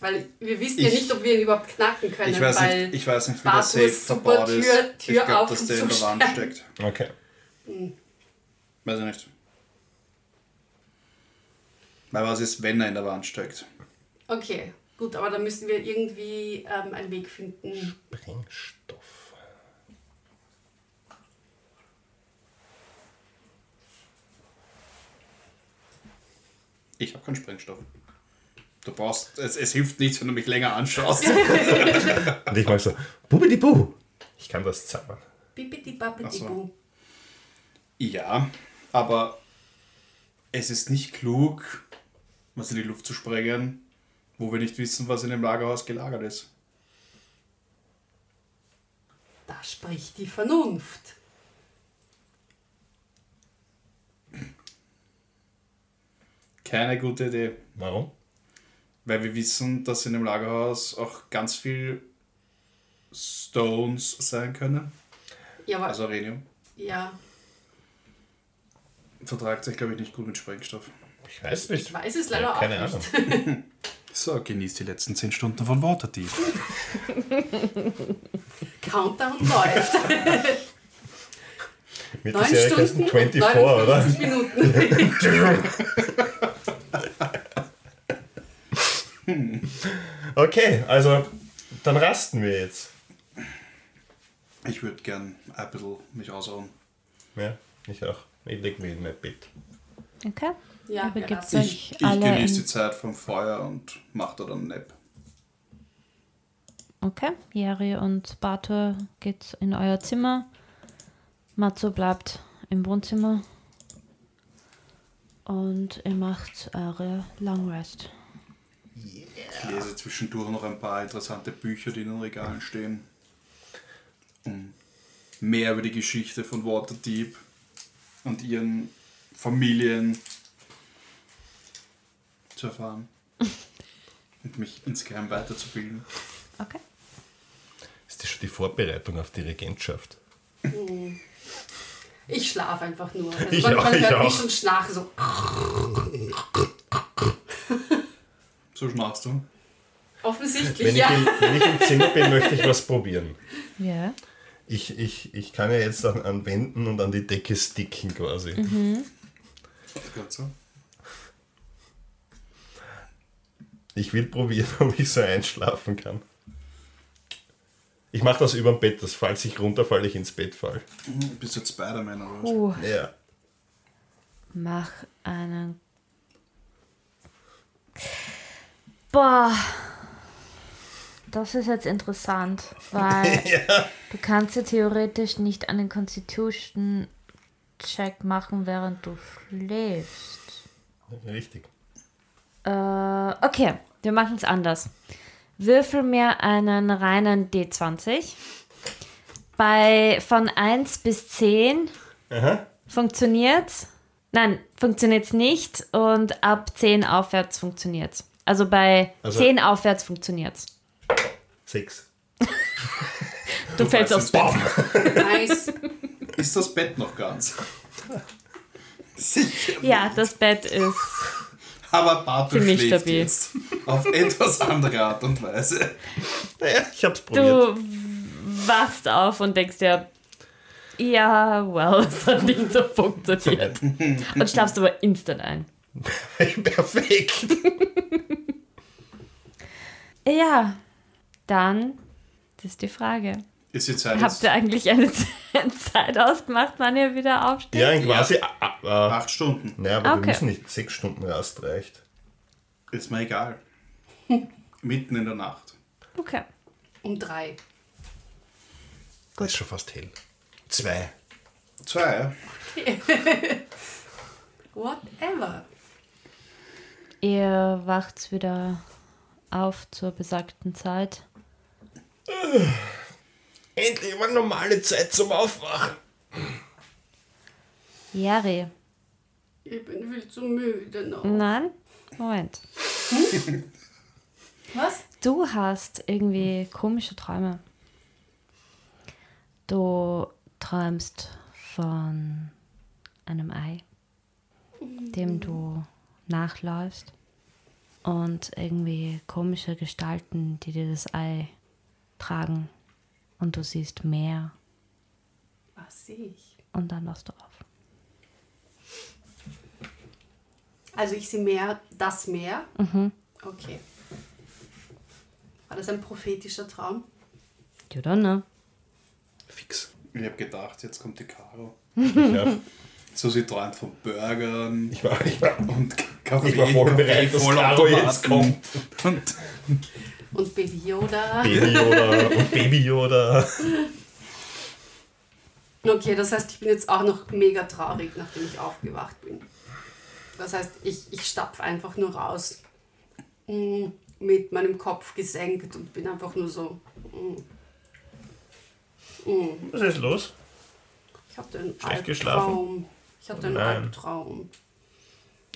weil wir wissen ja Ich- nicht, ob wir ihn überhaupt knacken können, Ich weiß, weil nicht, ich weiß nicht, wie der Bartus Safe verbaut ist. Tür- Tür ich glaube, dass der in der Wand steckt. Okay. Weiß ich nicht. Weil was ist, wenn er in der Wand steckt? Okay, gut, aber dann müssen wir irgendwie ähm, einen Weg finden. Brennstoff. Ich habe keinen Sprengstoff. Du brauchst, es, es hilft nichts, wenn du mich länger anschaust. Und ich mag so, Bubidibu. Ich kann das zaubern. So. bu. ja, aber es ist nicht klug, was in die Luft zu sprengen, wo wir nicht wissen, was in dem Lagerhaus gelagert ist. Da spricht die Vernunft. Keine gute Idee. Warum? Weil wir wissen, dass in dem Lagerhaus auch ganz viel Stones sein können. Ja, aber Also Arenium. ja, Vertragt sich, glaube ich, nicht gut mit Sprengstoff. Ich weiß nicht. ich weiß es leider auch Keine nicht. Ahnung. So, genießt die letzten 10 Stunden von Waterdeep. Countdown läuft. Mit 9 der Serie Stunden 24, und oder? 59 Minuten. Okay, also dann rasten wir jetzt. Ich würde gern ein bisschen mich ausruhen. Ja, ich auch. Ich leg mich in mein Bett. Okay. Ja, begebt ja, euch Ich, ich alle genieße in, die Zeit vom Feuer und mache da dann einen Nap. Okay, Jeri und Bato geht in euer Zimmer. Matzo bleibt im Wohnzimmer. Und ihr macht eure Long Rest. Ich lese zwischendurch noch ein paar interessante Bücher, die in den Regalen stehen. Um mehr über die Geschichte von Waterdeep und ihren Familien zu erfahren. Und mich insgeheim weiterzubilden. Okay. Ist das schon die Vorbereitung auf die Regentschaft? Ich schlafe einfach nur. Also Ich man, auch, man ich hört mich auch. schon schnarchen, so. So schnarchst du. Offensichtlich, Wenn ich, ja. im, wenn ich im Zimmer bin, möchte ich was probieren. Ja. Ich, ich, ich kann ja jetzt an, an Wänden und an die Decke sticken quasi. Ist grad so. Ich will probieren, ob ich so einschlafen kann. Ich mache das über dem Bett, dass falls ich runterfalle, ich ins Bett fall. Du bist jetzt Spider-Man oder was? Uh, Ja. mach einen. Boah. Das ist jetzt interessant, weil du kannst ja theoretisch nicht einen Constitution-Check machen, während du schläfst. Richtig. Äh, okay, wir machen es anders. Würfel mir einen reinen D20. Bei von 1 bis 10 Aha. funktioniert's. Nein, funktioniert's nicht und ab 10 aufwärts funktioniert's. Also bei Also- 10 aufwärts funktioniert's. Sechs. Du, fällst aufs Bett. Nice. Ist das Bett noch ganz? Sicher. Ja, das Bett ist. Aber Bartel Ziemlich schläft stabil. jetzt. Auf etwas andere Art und Weise. Naja, ich hab's probiert. Du wachst auf und denkst dir, ja, well, es hat nicht so funktioniert. Und schlafst aber instant ein. Perfekt. Ja, dann, das ist die Frage. Ist die Zeit Habt ihr eigentlich eine Zeit ausgemacht, wann ihr wieder aufsteht? Ja, quasi. Ah, acht Stunden? naja, aber Okay. wir müssen nicht. Sechs Stunden Rast reicht. Ist mir egal. Mitten in der Nacht. Okay. Um drei. Gut. Ist schon fast hell. Zwei. Zwei. Whatever. Ihr wacht wieder auf zur besagten Zeit. Endlich mal normale Zeit zum Aufwachen. Jari. Ich bin viel zu müde noch. Nein? Moment. Was? Du hast irgendwie komische Träume. Du träumst von einem Ei, dem du nachläufst und irgendwie komische Gestalten, die dir das Ei tragen und du siehst Meer Was sehe ich? und dann wachst du auf. Also ich sehe mehr, das Meer. Okay. War das ein prophetischer Traum? You don't know. Fix. Ich habe gedacht, jetzt kommt die Caro. Ja. So, sie träumt von Burgern Ich war, ich war, und Kaffee. Ich war voll bereit, dass Caro jetzt Vollautomaten. Und Und Baby Yoda. Baby Yoda und Baby Yoda. Okay, das heißt, ich bin jetzt auch noch mega traurig, nachdem ich aufgewacht bin. Das heißt, ich, ich stapfe einfach nur raus mm, mit meinem Kopf gesenkt und bin einfach nur so. mm, mm. Was ist los? Ich hatte einen Schlecht geschlafen? Ich hatte einen Nein. Albtraum.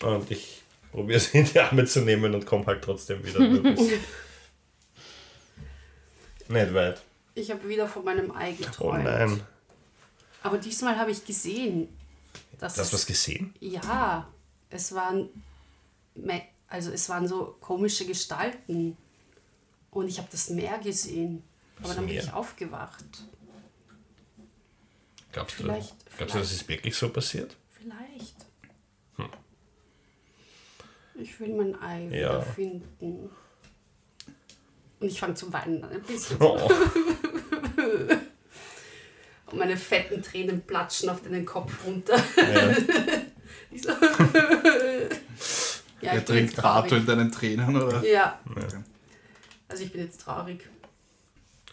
Und ich probiere sie in die Arme zu nehmen und komme halt trotzdem wieder nicht weit. Ich habe wieder von meinem Ei Oh geträumt. nein. Aber diesmal habe ich gesehen. Dass Hast es- du was gesehen? Ja, es waren, also es waren so komische Gestalten. Und ich habe das Meer gesehen. Aber Das dann bin Meer? ich aufgewacht. Glaubst du, Vielleicht- glaubst du, das ist wirklich so passiert? Vielleicht. Hm. Ich will mein Ei Ja. wiederfinden. Und ich fange zu weinen an ein bisschen. Oh. Und meine fetten Tränen platschen auf deinen Kopf runter. Ja. Ich so ja, er trinkt. Bato in deinen Tränen, oder? Ja, Okay. also ich bin jetzt traurig.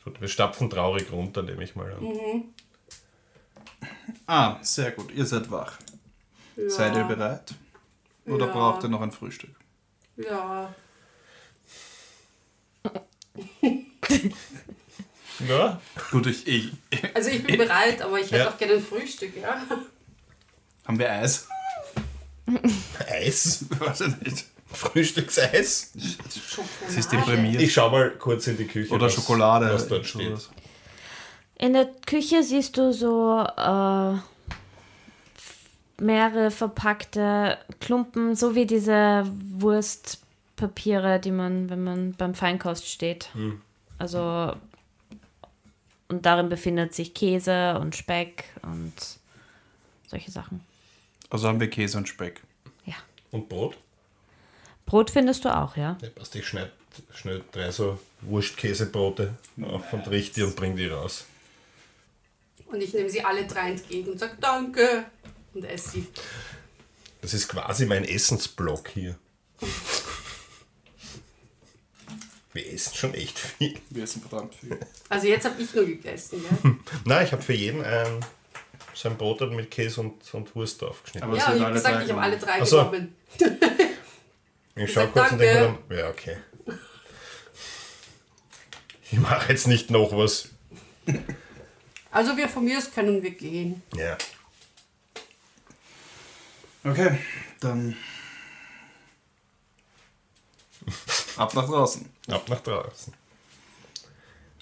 Gut, wir stapfen traurig runter, nehme ich mal an. Mhm. Ah, sehr gut. Ihr seid wach. Ja. Seid ihr bereit? Oder Ja. braucht ihr noch ein Frühstück? Ja. Ja, Gut, ich, ich, Also ich bin bereit, aber ich hätte Ja. auch gerne ein Frühstück, ja. haben wir Eis? Eis? Weiß ich nicht. Frühstückseis? Schokolade. Sie ist deprimiert. Ich schau mal kurz in die Küche. Oder was, Schokolade. Was dort steht. In der Küche siehst du so äh, mehrere verpackte Klumpen, so wie diese Wurstpapiere, die man, wenn man beim Feinkost steht. Also und darin befindet sich Käse und Speck und solche Sachen. Also haben wir Käse und Speck. Ja. Und Brot? Brot findest du auch, ja. Ja, passt, ich schneide schnell drei so Wurstkäsebrote auf und richte die und bring die raus. Und ich nehme sie alle drei entgegen und sage Danke und esse sie. Das ist quasi mein Essensblock hier. Wir essen schon echt viel. Wir essen verdammt viel. Also jetzt habe ich nur gegessen, gell? Nein, ich habe für jeden ein, so ein Brot dann mit Käse und, und Wurst aufgeschnitten. Aber ja, ich hat habe alle gesagt, ich habe alle drei Ach so. genommen. ich schau sag kurz und denke mir ja, okay. Ich mache jetzt nicht noch was. Also wir von mir aus können wir gehen. Ja. Okay, dann ab nach draußen. Ab nach draußen.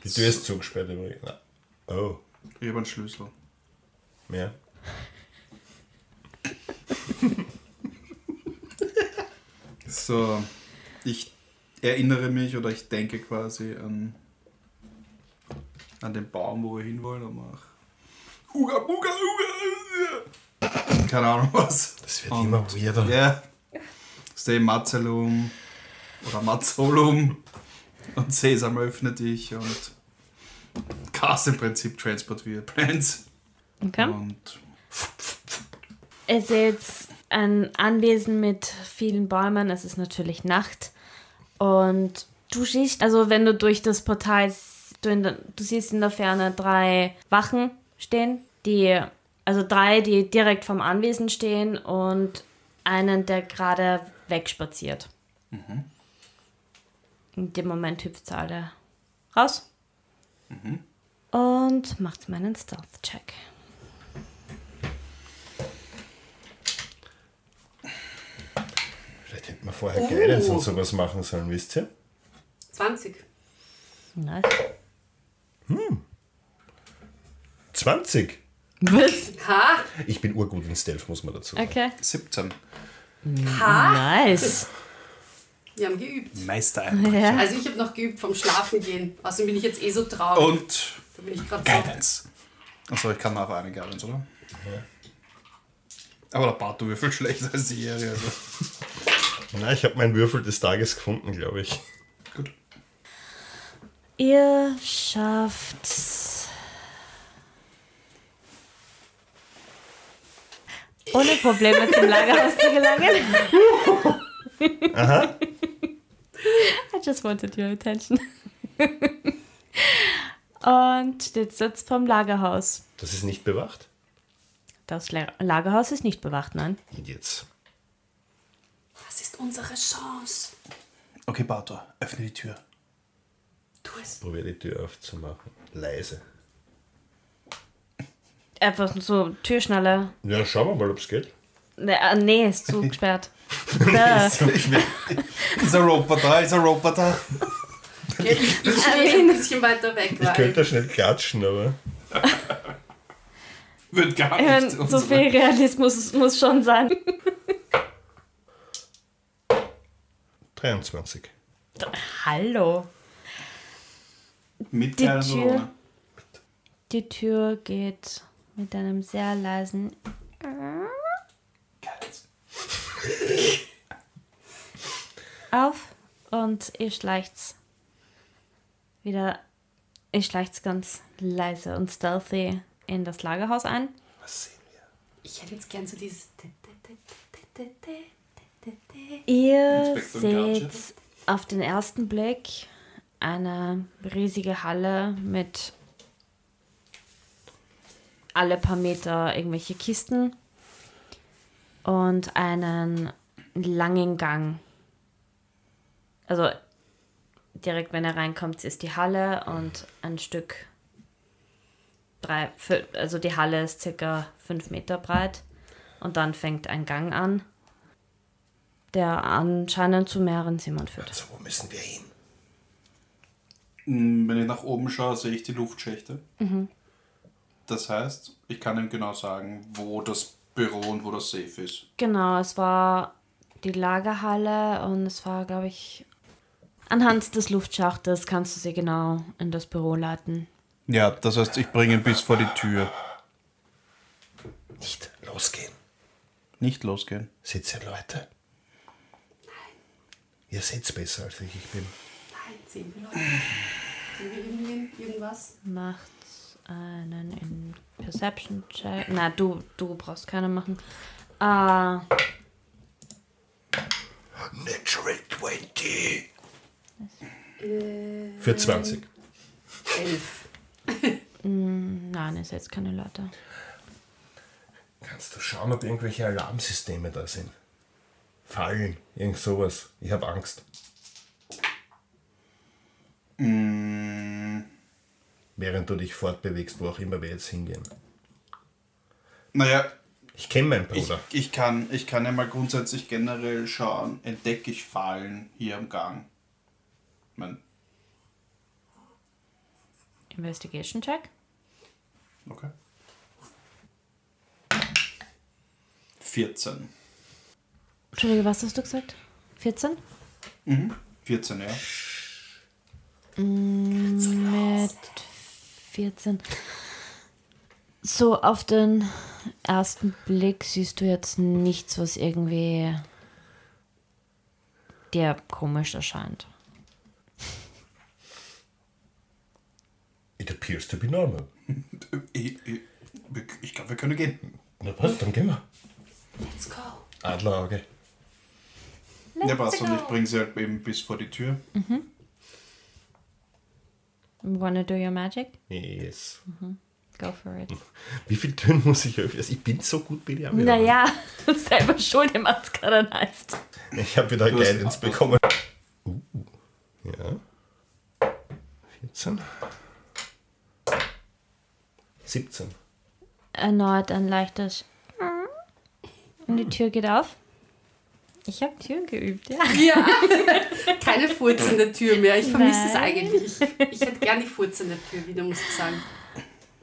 Die Tür ist zugesperrt übrigens. Oh, Ich habe einen Schlüssel. Mehr. So, ich erinnere mich oder ich denke quasi an, an den Baum, wo wir hinwollen und mach. Huga, Huga, Huga. Keine Ahnung was. Das wird Und- immer weirder. Ja. Stay Mazzelum oder Mazzolum und Sesam öffne dich und Cast im Prinzip Transport via Plans. Okay. Und Es ist jetzt ein Anwesen mit vielen Bäumen. Es ist natürlich Nacht. Und du siehst, also wenn du durch das Portal, du, der, du siehst in der Ferne drei Wachen stehen, die, also drei, die direkt vom Anwesen stehen und einen, der gerade wegspaziert. In dem Moment hüpft alle raus. Und macht meinen Stealth-Check. Hätten wir vorher Guidance und sowas machen sollen, wisst ihr? 20. Nice. 20. Was? Ha? Ich bin urgut in Stealth, muss man dazu sagen. Okay. 17. Ha? Nice. Wir haben geübt. Meister. Ja. Also ich habe noch geübt vom Schlafen gehen. Außerdem bin ich jetzt eh so traurig. Und da bin ich so. Guidance. Achso, ich kann noch eine Guidance, oder? Aber der Bart, du würfel schlechter als die Jährige. Also. Na, ich habe meinen Würfel des Tages gefunden, glaube ich. Gut. Ihr schafft ohne Probleme zum Lagerhaus zu gelangen. Aha. I just wanted your attention. Und steht jetzt vom Lagerhaus. Das ist nicht bewacht? Das La Lagerhaus ist nicht bewacht, nein. Idiots. Das unsere Chance. Okay, Bartor, öffne die Tür. Tu es. Probier die Tür aufzumachen. Leise. Einfach so Türschnalle. Ja, schauen wir mal, ob es geht. Ne, äh, nee, ist zugesperrt. Da. Will. Ist ein Roboter, ist ein Roboter. Ich ich stehe ein bisschen weiter weg, Ich könnte schnell klatschen, aber. Wird gar Ich mein, nicht. so viel Realismus muss schon sein. 23. Hallo. Mit die Tür. ohne? Die Tür geht mit einem sehr leisen auf und ihr schleicht's wieder. Ihr schleicht's ganz leise und stealthy in das Lagerhaus ein. Was sehen wir? ich hätte jetzt gern so dieses. Ihr seht auf den ersten Blick eine riesige Halle mit alle paar Meter irgendwelche Kisten und einen langen Gang. Also direkt wenn ihr reinkommt, ist die Halle und ein Stück drei, also die Halle ist circa fünf Meter breit und dann fängt ein Gang an, der anscheinend zu mehreren Zimmern führt. Also, wo müssen wir hin? Mm, Wenn ich nach oben schaue, sehe ich die Luftschächte. Das heißt, ich kann ihm genau sagen, wo das Büro und wo das Safe ist. Genau, es war die Lagerhalle und es war, glaube ich, anhand des Luftschachtes kannst du sie genau in das Büro leiten. Ja, das heißt, ich bringe ihn bis vor die Tür. Nicht losgehen. Nicht losgehen. Ihr Leute? Ihr seht's besser als ich. Ich bin. Nein, sehen wir Leute. Sehen wir? Irgendwas? Macht einen in Perception Check. Na, du, du brauchst keine machen. Ah, Natural 20. Für 20. Elf. nein, ihr seid keine Leute. Kannst du schauen, ob irgendwelche Alarmsysteme da sind? Fallen, irgend sowas. Ich habe Angst. Mm, Während du dich fortbewegst, wo auch immer wir jetzt hingehen. naja, Ich kenne meinen ich, Bruder. ich, kann, ich kann ja mal grundsätzlich generell schauen, entdecke ich Fallen hier am Gang. Ich mein, Investigation Check. okay. 14. Entschuldige, was hast du gesagt? 14? 14, ja. Mit 14. So, auf den ersten Blick siehst du jetzt nichts, was irgendwie dir komisch erscheint. It appears to be normal. Ich, ich, ich glaube, wir können gehen. Na passt, dann gehen wir. Let's go. Adlerauge. Ja, passt. Und ich bringe sie halt eben bis vor die Tür. You wanna do your magic? Yes. Go for it. Wie viel Töne muss ich öffnen? Also ich bin so gut dir. Naja, selber schuld, ihr macht's gerade nice. Ich habe wieder Guidance bekommen. Uh, ja. 14. 17. Erneut ein leichtes und die Tür geht auf Ich habe Türen geübt, ja. Ja. Keine furzende Tür mehr. Ich vermisse es eigentlich. Ich hätte gerne die furzende Tür wieder, muss ich sagen.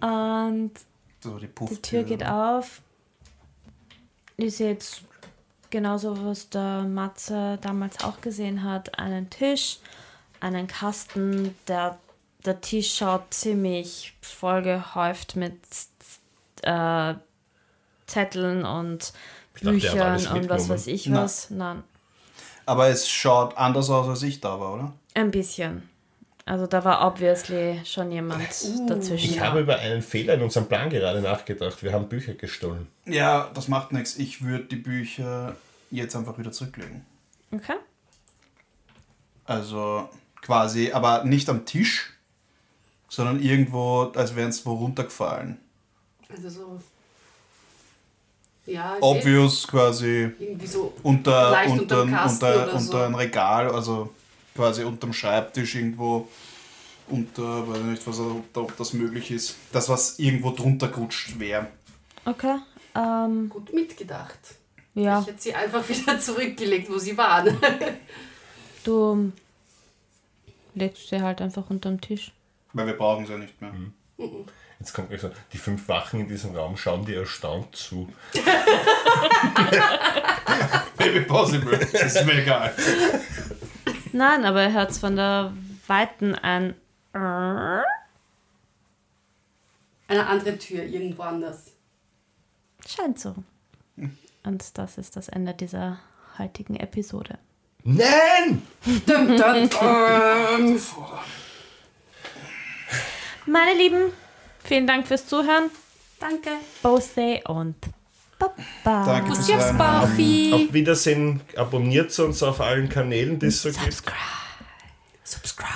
Und So die die. Tür geht auf. Ihr seht genauso, was der Matze damals auch gesehen hat, einen Tisch, einen Kasten. Der, der Tisch schaut ziemlich vollgehäuft mit äh, Zetteln und Ich dachte, er Büchern alles und was weiß ich Na. was. Nein, Aber es schaut anders aus, als ich da war, oder? ein bisschen. Also da war obviously schon jemand dazwischen. Ich habe über einen Fehler in unserem Plan gerade nachgedacht. Wir haben Bücher gestohlen. Ja, das macht nichts. Ich würde die Bücher jetzt einfach wieder zurücklegen. Okay. Also quasi, aber nicht am Tisch, sondern irgendwo, als wären es wo runtergefallen. Also so. Ja, ich Obvious quasi so. unter, unter, unter, oder unter so. ein Regal, also quasi unterm Schreibtisch irgendwo unter, weiß nicht, was, ob, ob das möglich ist. Das, was irgendwo drunter gerutscht wäre. Okay. Ähm, Gut mitgedacht. ja, Ich hätte sie einfach wieder zurückgelegt, wo sie waren. du legst sie halt einfach unterm Tisch. Weil wir brauchen sie ja nicht mehr. Jetzt kommt gleich so, die fünf Wachen in diesem Raum schauen dir erstaunt zu. Baby possible. Das ist mir egal. Nein, aber er hört von der Weiten ein. Eine andere Tür, irgendwo anders. Scheint so. Und das ist das Ende dieser heutigen Episode. Nein! Dum, dum, dum. Meine Lieben, vielen Dank fürs Zuhören. Danke. Bose und Baba. Danke fürs Reinhören. Buffy. Auf Wiedersehen. Abonniert uns auf allen Kanälen, die es so gibt. Subscribe. Subscribe.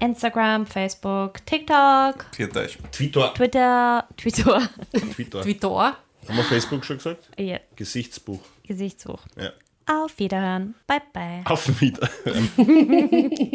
Instagram, Facebook, TikTok, Viert euch. Twitter. Twitter, Twitter. Twitter. Twitter. Haben wir Facebook schon gesagt? ja, Gesichtsbuch. Gesichtshoch. Ja. Auf Wiederhören. Bye, bye. Auf Wiedersehen.